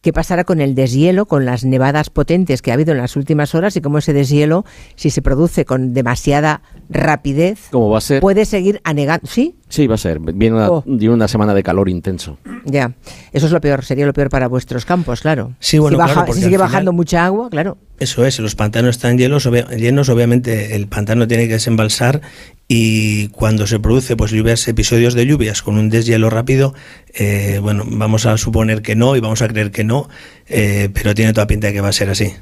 qué pasará con el deshielo, con las nevadas potentes que ha habido en las últimas horas y cómo ese deshielo, si se produce con demasiada rapidez, ¿Cómo va a ser? puede seguir anegando. ¿Sí? Sí, va a ser. Viene una, oh. una semana de calor intenso. Ya, eso es lo peor, sería lo peor para vuestros campos, claro. Sí, bueno, si, sigue bajando mucha agua, claro. Eso es, los pantanos están llenos, llenos, obviamente el pantano tiene que desembalsar y cuando se produce pues lluvias, episodios de lluvias con un deshielo rápido, eh, bueno, vamos a suponer que no y vamos a creer que no, eh, pero tiene toda pinta de que va a ser así.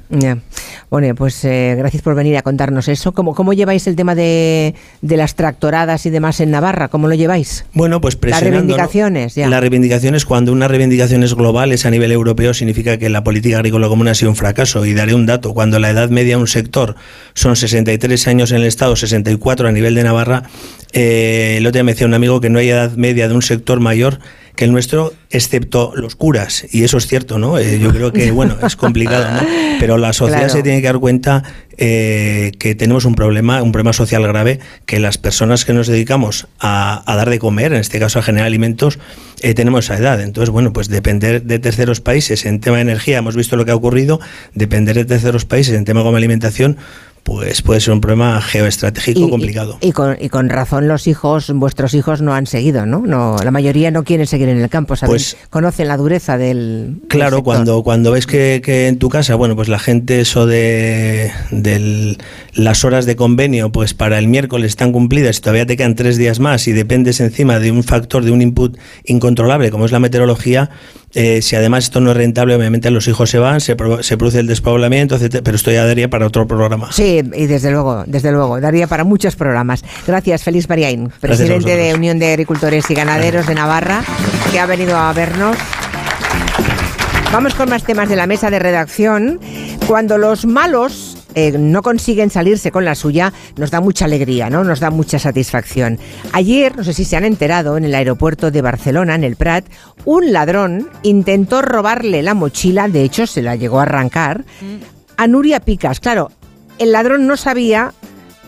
Bueno, pues eh, gracias por venir a contarnos eso. ¿Cómo, cómo lleváis el tema de, de, las tractoradas y demás en Navarra? ¿Cómo lo lleváis? Bueno, pues presionando. Las reivindicaciones, ya. Las reivindicaciones, cuando una reivindicación es global, es a nivel europeo, significa que la política agrícola común ha sido un fracaso. Y daré un dato, cuando la edad media de un sector son 63 años en el Estado, 64 a nivel de Navarra, Navarra, eh, el otro día me decía un amigo que no hay edad media de un sector mayor que el nuestro, excepto los curas, y eso es cierto, ¿no? Eh, yo creo que, bueno, es complicado, ¿no? *laughs* Pero la sociedad se tiene que dar cuenta eh, que tenemos un problema, un problema social grave, que las personas que nos dedicamos a, dar de comer, en este caso a generar alimentos, eh, tenemos esa edad. Entonces, bueno, pues depender de terceros países en tema de energía, hemos visto lo que ha ocurrido, depender de terceros países en tema como alimentación, pues puede ser un problema geoestratégico complicado. Y, con, y, con, razón los hijos, vuestros hijos no han seguido, ¿no? no la mayoría no quieren seguir en el campo, Pues, Conocen la dureza del... Claro, cuando, cuando ves que, que, en tu casa, bueno, pues la gente eso de, las horas de convenio, pues para el miércoles están cumplidas y todavía te quedan tres días más y dependes encima de un factor, de un input incontrolable como es la meteorología, eh, si además esto no es rentable, obviamente los hijos se van, se, se produce el despoblamiento, etcétera, pero esto ya daría para otro programa. Sí, y desde luego, desde luego, daría para muchos programas. Gracias, Félix Bariain, presidente de Unión de Agricultores y Ganaderos de Navarra, que ha venido a vernos. Vamos con más temas de la mesa de redacción. Cuando los malos eh, no consiguen salirse con la suya, nos da mucha alegría, ¿no? Nos da mucha satisfacción. Ayer, no sé si se han enterado, en el aeropuerto de Barcelona, en el Prat, un ladrón intentó robarle la mochila, de hecho se la llegó a arrancar, a Nuria Picas. Claro, el ladrón no sabía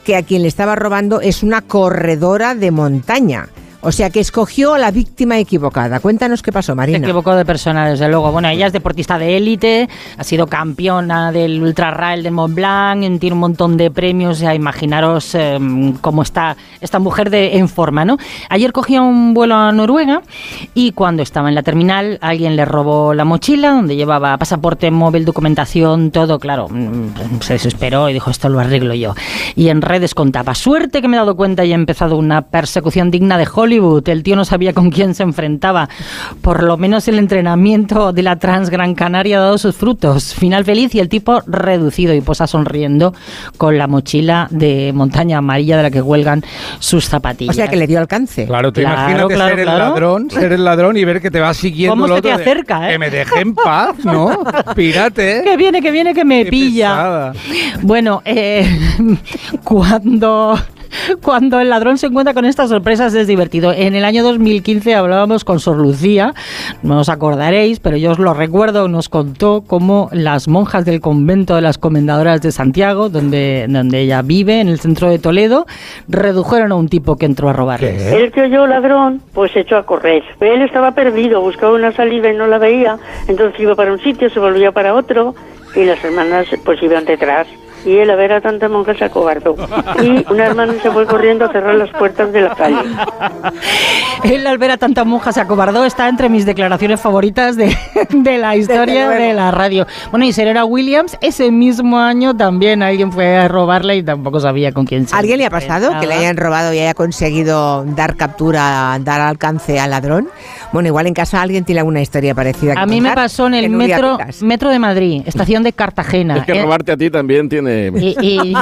que a quien le estaba robando es una corredora de montaña. O sea que escogió a la víctima equivocada. Cuéntanos qué pasó, Marina. Se equivocó de persona, desde luego. Bueno, ella es deportista de élite, ha sido campeona del Ultra Rail de Mont Blanc, tiene un montón de premios. Ya imaginaros em, cómo está esta mujer de, en forma, ¿no? Ayer cogía un vuelo a Noruega y cuando estaba en la terminal alguien le robó la mochila donde llevaba pasaporte, móvil, documentación, todo. Claro, mm, se desesperó y dijo, esto lo arreglo yo. Y en redes contaba, suerte que me he dado cuenta y he empezado una persecución digna de Hollywood el tío no sabía con quién se enfrentaba. Por lo menos el entrenamiento de la Trans Gran Canaria ha dado sus frutos. Final feliz y el tipo reducido y posa sonriendo con la mochila de montaña amarilla de la que huelgan sus zapatillas. O sea que le dio alcance. Claro, te imagínate ser el ladrón, ser el ladrón y ver que te va siguiendo. ¿Cómo se te acerca, eh? Que me deje en paz, ¿no? *laughs* Pírate. Que viene, que viene, que me pilla. Bueno, eh, *laughs* cuando *laughs* cuando el ladrón se encuentra con estas sorpresas es divertido. En el año 2015 hablábamos con Sor Lucía, no os acordaréis, pero yo os lo recuerdo, nos contó cómo las monjas del convento de las Comendadoras de Santiago, donde, donde ella vive, en el centro de Toledo, redujeron a un tipo que entró a robarles. El que oyó ladrón, pues se echó a correr. Él estaba perdido, buscaba una salida y no la veía, entonces iba para un sitio, se volvía para otro y las hermanas pues iban detrás y él a ver a tanta monja se acobardó. Y una hermana se fue corriendo a cerrar las puertas de la calle. Él al ver a tanta monja se acobardó está entre mis declaraciones favoritas de, la historia de la radio. Bueno, y Serena Williams, ese mismo año también alguien fue a robarle y tampoco sabía con quién se ¿Alguien le ha pasado que le hayan robado y haya conseguido dar captura, dar alcance al ladrón? Bueno, igual en casa alguien tiene alguna historia parecida. a mí me pasó en el metro, metro de Madrid, estación de Cartagena. Es que robarte a ti también tiene y,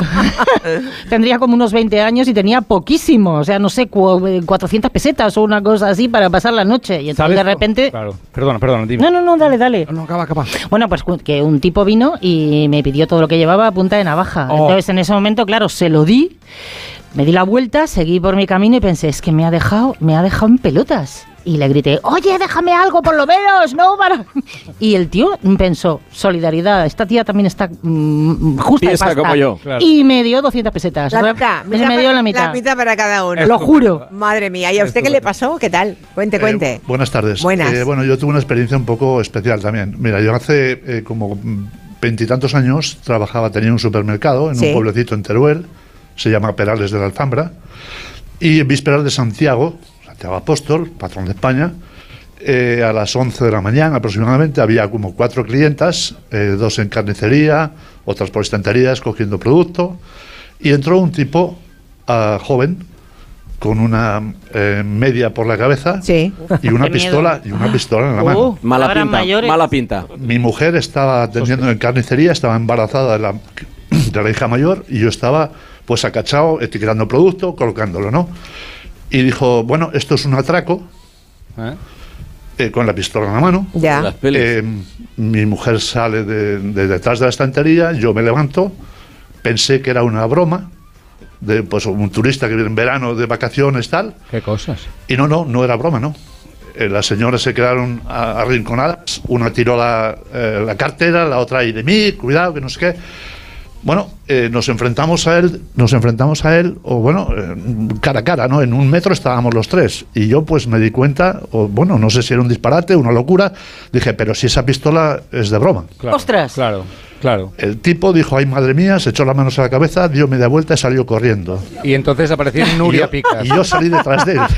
*laughs* tendría como unos 20 años y tenía poquísimo, o sea, no sé, 400 pesetas o una cosa así para pasar la noche. Y entonces de repente... Claro, perdona, perdona, dime. No, no, no, dale, dale. No, acaba, acaba. Bueno, pues que un tipo vino y me pidió todo lo que llevaba a punta de navaja. Oh. Entonces en ese momento, claro, se lo di. Me di la vuelta, seguí por mi camino y pensé, es que me ha dejado, me ha dejado en pelotas y le grité, oye, déjame algo por lo menos, no para... Y el tío pensó, solidaridad, esta tía también está mm, justa de pasta. como yo. Y me dio 200 pesetas. La mitad, me dio la mitad. La mitad para cada uno. Lo juro. Madre mía, ¿y a usted qué le pasó? ¿Qué tal? Cuente, eh, cuente. buenas tardes. Buenas. Eh, bueno, yo tuve una experiencia un poco especial también. Mira, yo hace eh, como veintitantos años trabajaba, tenía un supermercado en un pueblecito en Teruel, se llama Perales de la Alfambra, y en vísperas de Santiago, Santiago Apóstol, patrón de España, eh, a las 11 de la mañana aproximadamente había como cuatro clientas, eh, dos en carnicería, otras por estanterías cogiendo producto, y entró un tipo uh, joven con una eh, media por la cabeza y una pistola y una pistola en la mano. Uh, mala pinta, mala pinta. Mi mujer estaba atendiendo en carnicería, estaba embarazada de la, de la hija mayor y yo estaba pues acachado, etiquetando producto, colocándolo, ¿no? Y dijo, bueno, esto es un atraco, ¿Eh? Eh, con la pistola en la mano. Ya. Eh, mi mujer sale de, detrás de la estantería, yo me levanto, pensé que era una broma, de pues un turista que viene en verano de vacaciones, tal. ¿Qué cosas? Y no, no, no era broma, ¿no? las señoras se quedaron arrinconadas, una tiró la, la cartera, la otra ahí de mí, cuidado, que no sé qué. Bueno, eh, nos enfrentamos a él, nos enfrentamos a él, o bueno, eh, cara a cara, ¿no? En un metro estábamos los tres. Y yo pues me di cuenta, o bueno, no sé si era un disparate, una locura. Dije, pero si esa pistola es de broma. ¡Ostras! Claro. Claro. El tipo dijo, ay madre mía, se echó las manos a la cabeza, dio media vuelta y salió corriendo. Y entonces apareció Nuria Picas. Y yo salí detrás de él. *laughs*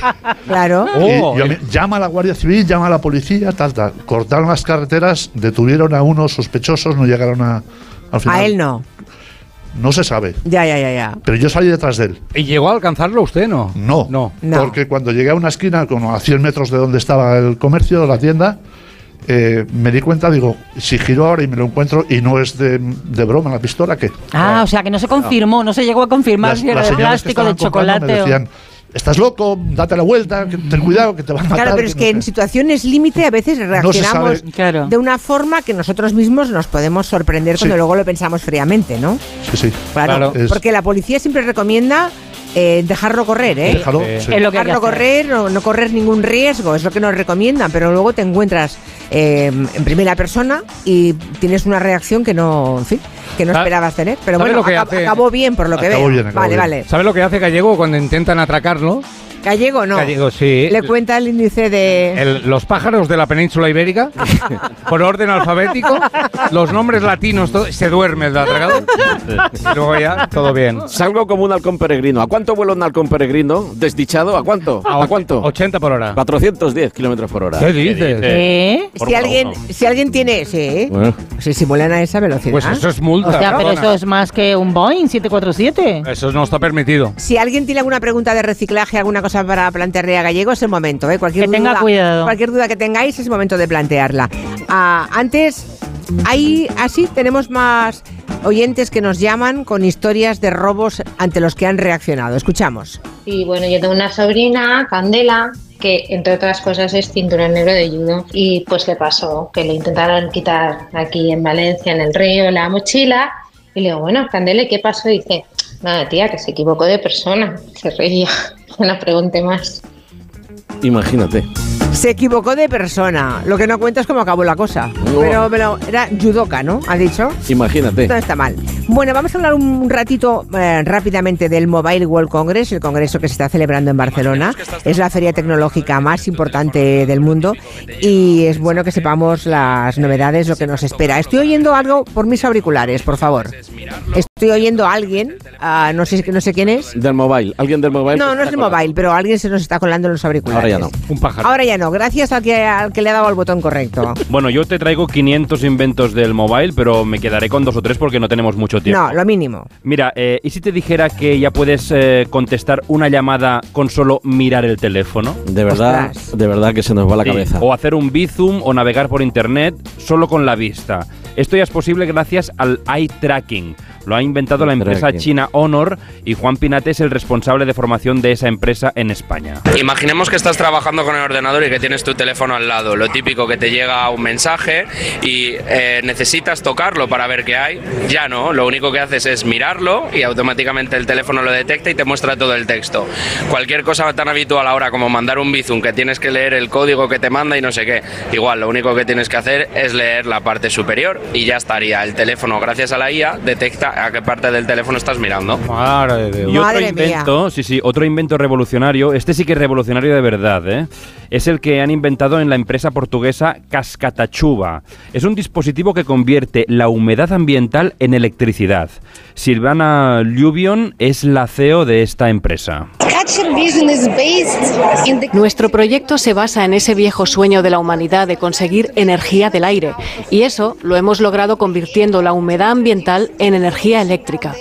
Claro. Oh, llama a la Guardia Civil, llama a la policía, tal, tal. Cortaron las carreteras, detuvieron a unos sospechosos, no llegaron a... Al final. A él no. No se sabe. Ya, ya, ya, ya. Pero yo salí detrás de él. ¿Y llegó a alcanzarlo usted, no? No. No. Porque cuando llegué a una esquina, como a 100 metros de donde estaba el comercio, la tienda, eh, me di cuenta, digo, si giro ahora y me lo encuentro y no es de, broma la pistola, ¿qué? Ah, o sea, que no se confirmó, no, se llegó a confirmar si era de plástico, de chocolate. Me decían, estás loco, date la vuelta, ten cuidado que te van a matar. Claro, pero es que, en situaciones límite a veces reaccionamos de una forma que nosotros mismos nos podemos sorprender cuando luego lo pensamos fríamente, ¿no? Sí, sí. Claro, porque la policía siempre recomienda eh, dejarlo correr, ¿eh? Dejarlo, dejarlo correr, no, correr ningún riesgo, es lo que nos recomiendan, pero luego te encuentras eh, en primera persona y tienes una reacción que no, en fin, que no esperabas tener. Pero bueno, acabó bien por lo que veo. vale, vale. ¿Sabes lo que hace Gallego cuando intentan atracarlo? Gallego no. Gallego sí. Le cuenta el índice de... los pájaros de la península ibérica, *laughs* por orden alfabético, los nombres latinos, todo, se duerme el atragado. Y luego ya, todo bien. Salgo como un halcón peregrino. ¿A cuánto vuela un halcón peregrino? ¿Desdichado? ¿A cuánto? ¿A, cuánto? 80 por hora. 410 kilómetros por hora. ¿Qué dices? ¿Eh? Si alguien, si alguien tiene... Sí, si vuelan a esa velocidad. Pues eso es multa. O sea, pero eso es más que un Boeing 747. Eso no está permitido. Si alguien tiene alguna pregunta de reciclaje, alguna cosa para plantearle a Gallego, es el momento. ¿eh? Cualquier que tenga cuidado. Cualquier duda que tengáis es el momento de plantearla. Ah, antes, ahí así tenemos más oyentes que nos llaman con historias de robos ante los que han reaccionado. Escuchamos. Y bueno, yo tengo una sobrina, Candela, que entre otras cosas es cinturón negro de judo. Y pues le pasó que le intentaron quitar aquí en Valencia, en el río, la mochila. Y le digo, bueno, Candela, ¿qué pasó? Y dice, nada, tía, que se equivocó de persona. Se reía. *laughs* No pregunte más. Imagínate. Se equivocó de persona. Lo que no cuenta es cómo acabó la cosa. Pero, pero era judoka, ¿no? ¿Ha dicho? Imagínate. No está mal. Bueno, vamos a hablar un ratito eh, rápidamente del Mobile World Congress, el congreso que se está celebrando en Barcelona. Es la feria tecnológica más importante del mundo y es bueno que sepamos las novedades, lo que nos espera. Estoy oyendo algo por mis auriculares, por favor. Estoy oyendo a alguien, uh, no sé no sé quién es. Del mobile, alguien del mobile. No, no es del mobile, pero alguien se nos está colando en los auriculares. Ahora ya no. Un pájaro. Ahora ya no, gracias al que, al que le ha dado el botón correcto. Bueno, yo te traigo 500 inventos del mobile, pero me quedaré con dos o tres porque no tenemos mucho tiempo. No, lo mínimo. Mira, eh, ¿y si te dijera que ya puedes eh, contestar una llamada con solo mirar el teléfono? De verdad, de verdad que se nos va la cabeza. O hacer un bizum o navegar por internet solo con la vista. Esto ya es posible gracias al eye tracking lo ha inventado la empresa china Honor y Juan Pinate es el responsable de formación de esa empresa en España. Imaginemos que estás trabajando con el ordenador y que tienes tu teléfono al lado. Lo típico que te llega un mensaje y eh, necesitas tocarlo para ver qué hay. Ya no, lo único que haces es mirarlo y automáticamente el teléfono lo detecta y te muestra todo el texto. Cualquier cosa tan habitual ahora como mandar un bizum que tienes que leer el código que te manda y no sé qué. Igual, lo único que tienes que hacer es leer la parte superior y ya estaría. El teléfono, gracias a la IA, detecta a qué parte del teléfono estás mirando. Y otro invento, sí, sí, otro invento revolucionario, este sí que es revolucionario de verdad, ¿eh? es el que han inventado en la empresa portuguesa Cascatachuba. Es un dispositivo que convierte la humedad ambiental en electricidad. Silvana Lluvion es la CEO de esta empresa. Nuestro proyecto se basa en ese viejo sueño de la humanidad de conseguir energía del aire y eso lo hemos logrado convirtiendo la humedad ambiental en energía eléctrica.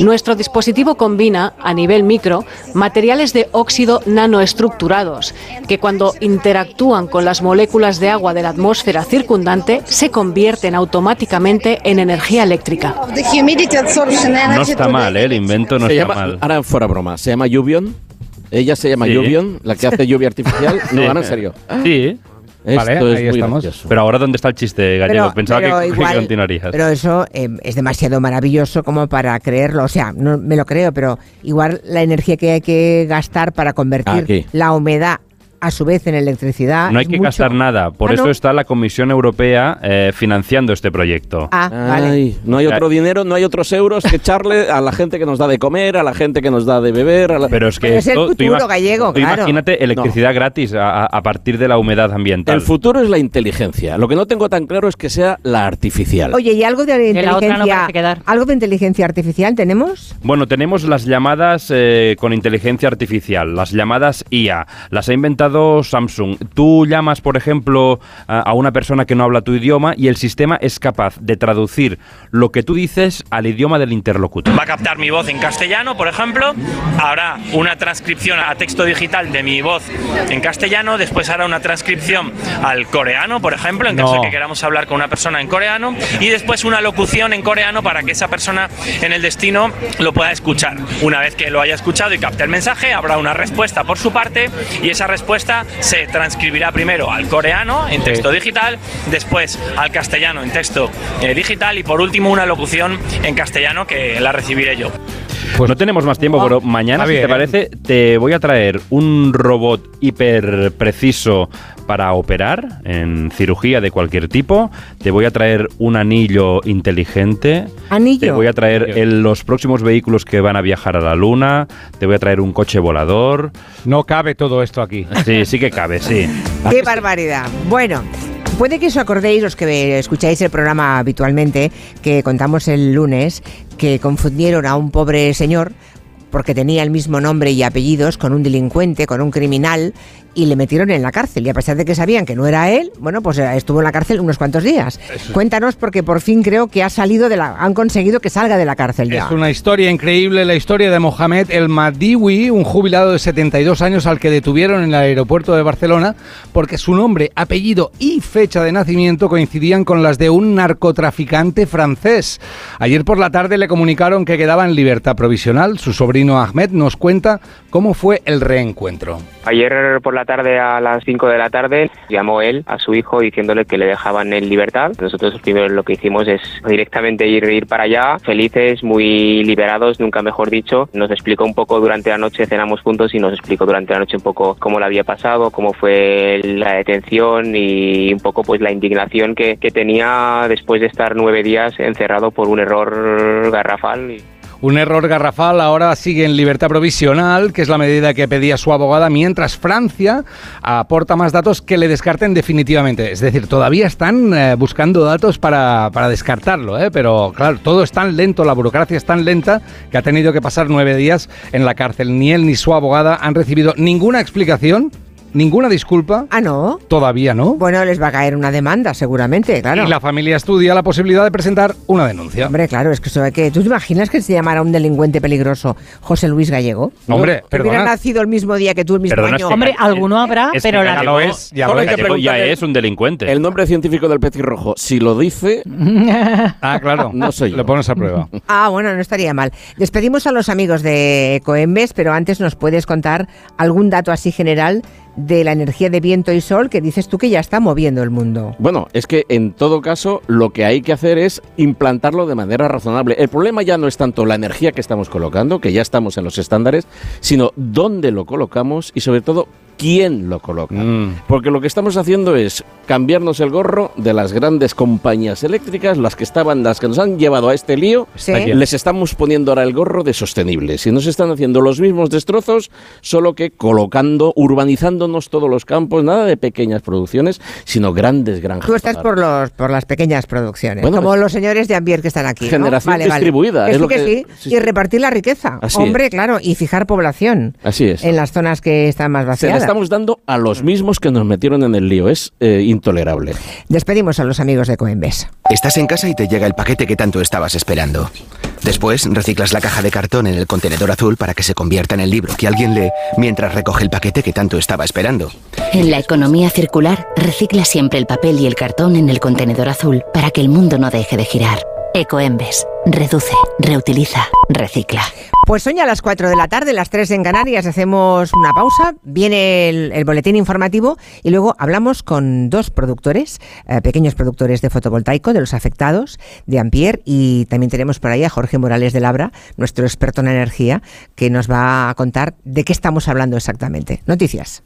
Nuestro dispositivo combina, a nivel micro, materiales de óxido nanoestructurados que cuando interactúan con las moléculas de agua de la atmósfera circundante se convierten automáticamente en energía eléctrica. No está mal, ¿eh? el invento no está mal. Ahora fuera broma, ¿se llama Lluvion? Ella se llama Lluvion, la que hace lluvia artificial. *laughs* No, van en serio. Sí. Esto es ahí estamos. Pero ahora, ¿dónde está el chiste, Gallego? Pensaba que, continuarías. Pero eso eh, es demasiado maravilloso como para creerlo. O sea, no me lo creo, pero igual la energía que hay que gastar para convertir la humedad a su vez en electricidad. No hay que gastar nada, por ah, eso está la Comisión Europea eh, financiando este proyecto. Ah, vale. No hay otro dinero, no hay otros euros que echarle a la gente que nos da de comer, a la gente que nos da de beber. Pero es que es el futuro gallego, claro. Imagínate electricidad gratis a, partir de la humedad ambiental. El futuro es la inteligencia. Lo que no tengo tan claro es que sea la artificial. Oye, ¿y algo de inteligencia? ¿Algo de inteligencia artificial tenemos? Bueno, tenemos las llamadas eh, con inteligencia artificial, las llamadas IA. Las ha inventado Samsung. Tú llamas, por ejemplo, a una persona que no habla tu idioma y el sistema es capaz de traducir lo que tú dices al idioma del interlocutor. Va a captar mi voz en castellano, por ejemplo, hará una transcripción a texto digital de mi voz en castellano, después hará una transcripción al coreano, por ejemplo, en caso de que queramos hablar con una persona en coreano, y después una locución en coreano para que esa persona en el destino lo pueda escuchar. Una vez que lo haya escuchado y capte el mensaje, habrá una respuesta por su parte y esa respuesta se transcribirá primero al coreano en texto digital, después al castellano en texto eh, digital y por último una locución en castellano que la recibiré yo. Pues no tenemos más tiempo, pero mañana, si te parece, te voy a traer un robot hiper preciso para operar en cirugía de cualquier tipo. Te voy a traer un anillo inteligente. ¿Anillo? Te voy a traer los próximos vehículos que van a viajar a la Luna. Te voy a traer un coche volador. No cabe todo esto aquí. Sí, sí que cabe, sí. ¡Qué barbaridad! Bueno, Puede que os acordéis, los que escucháis el programa habitualmente, que contamos el lunes, que confundieron a un pobre señor porque tenía el mismo nombre y apellidos con un delincuente, con un criminal, y le metieron en la cárcel. Y a pesar de que sabían que no era él, bueno, pues eh, estuvo en la cárcel unos cuantos días. Cuéntanos, porque por fin creo que ha salido de la, han conseguido que salga de la cárcel ya. Es una historia increíble, la historia de Mohamed El Madiwi, un jubilado de 72 años al que detuvieron en el aeropuerto de Barcelona porque su nombre, apellido y fecha de nacimiento coincidían con las de un narcotraficante francés. Ayer por la tarde le comunicaron que quedaba en libertad provisional. Su sobrino Ahmed nos cuenta cómo fue el reencuentro. Ayer por la tarde a las 5 de la tarde llamó él a su hijo diciéndole que le dejaban en libertad. Nosotros primero lo que hicimos es directamente ir, ir para allá, felices, muy liberados, nunca mejor dicho. Nos explicó un poco durante la noche, cenamos juntos y nos explicó durante la noche un poco cómo le había pasado, cómo fue la detención y un poco pues la indignación que, que tenía después de estar nueve días encerrado por un error garrafal. Un error garrafal ahora sigue en libertad provisional, que es la medida que pedía su abogada, mientras Francia aporta más datos que le descarten definitivamente. Es decir, todavía están eh, buscando datos para, para descartarlo, ¿eh? pero claro, todo es tan lento, la burocracia es tan lenta que ha tenido que pasar nueve días en la cárcel. Ni él ni su abogada han recibido ninguna explicación ninguna disculpa. Ah, no. Todavía no. Bueno, les va a caer una demanda, seguramente, claro. Y la familia estudia la posibilidad de presentar una denuncia. Hombre, claro, es que eso que. ¿Tú te imaginas que se llamara un delincuente peligroso José Luis Gallego? Hombre, pero Hubiera nacido el mismo día que tú, el mismo año. Hombre, alguno habrá, pero la. Ya lo es, ya, lo es. ya es un delincuente. El nombre científico del rojo, si lo dice. *laughs* ah, claro. No soy Lo pones a prueba. *laughs* ah, bueno, no estaría mal. Despedimos a los amigos de Coembes, pero antes nos puedes contar algún dato así general de la energía de viento y sol que dices tú que ya está moviendo el mundo. Bueno, es que en todo caso lo que hay que hacer es implantarlo de manera razonable. El problema ya no es tanto la energía que estamos colocando, que ya estamos en los estándares, sino dónde lo colocamos y sobre todo quién lo coloca. Mm. Porque lo que estamos haciendo es cambiarnos el gorro de las grandes compañías eléctricas, las que estaban, las que nos han llevado a este lío, les estamos poniendo ahora el gorro de sostenibles. Y nos están haciendo los mismos destrozos, solo que colocando, todos los campos, nada de pequeñas producciones, sino grandes granjas. Tú estás por los por las pequeñas producciones, como los señores de Ambier que están aquí. Generación distribuida. Es, lo que, sí. Y repartir la riqueza. Hombre, claro, y fijar población. Así es. En las zonas que están más vaciadas estamos dando a los mismos que nos metieron en el lío. Es eh, intolerable. Despedimos a los amigos de Coembes. Estás en casa y te llega el paquete que tanto estabas esperando. Después reciclas la caja de cartón en el contenedor azul para que se convierta en el libro que alguien lee mientras recoge el paquete que tanto estaba esperando. En la economía circular, recicla siempre el papel y el cartón en el contenedor azul para que el mundo no deje de girar. Ecoembes. Reduce, reutiliza, recicla. Pues hoy a las 4 de la tarde, las 3 en Canarias, hacemos una pausa, viene el, boletín informativo y luego hablamos con dos productores, eh, pequeños productores de fotovoltaico, de los afectados, de Ampier, y también tenemos por ahí a Jorge Morales de Labra, nuestro experto en energía, que nos va a contar de qué estamos hablando exactamente. Noticias.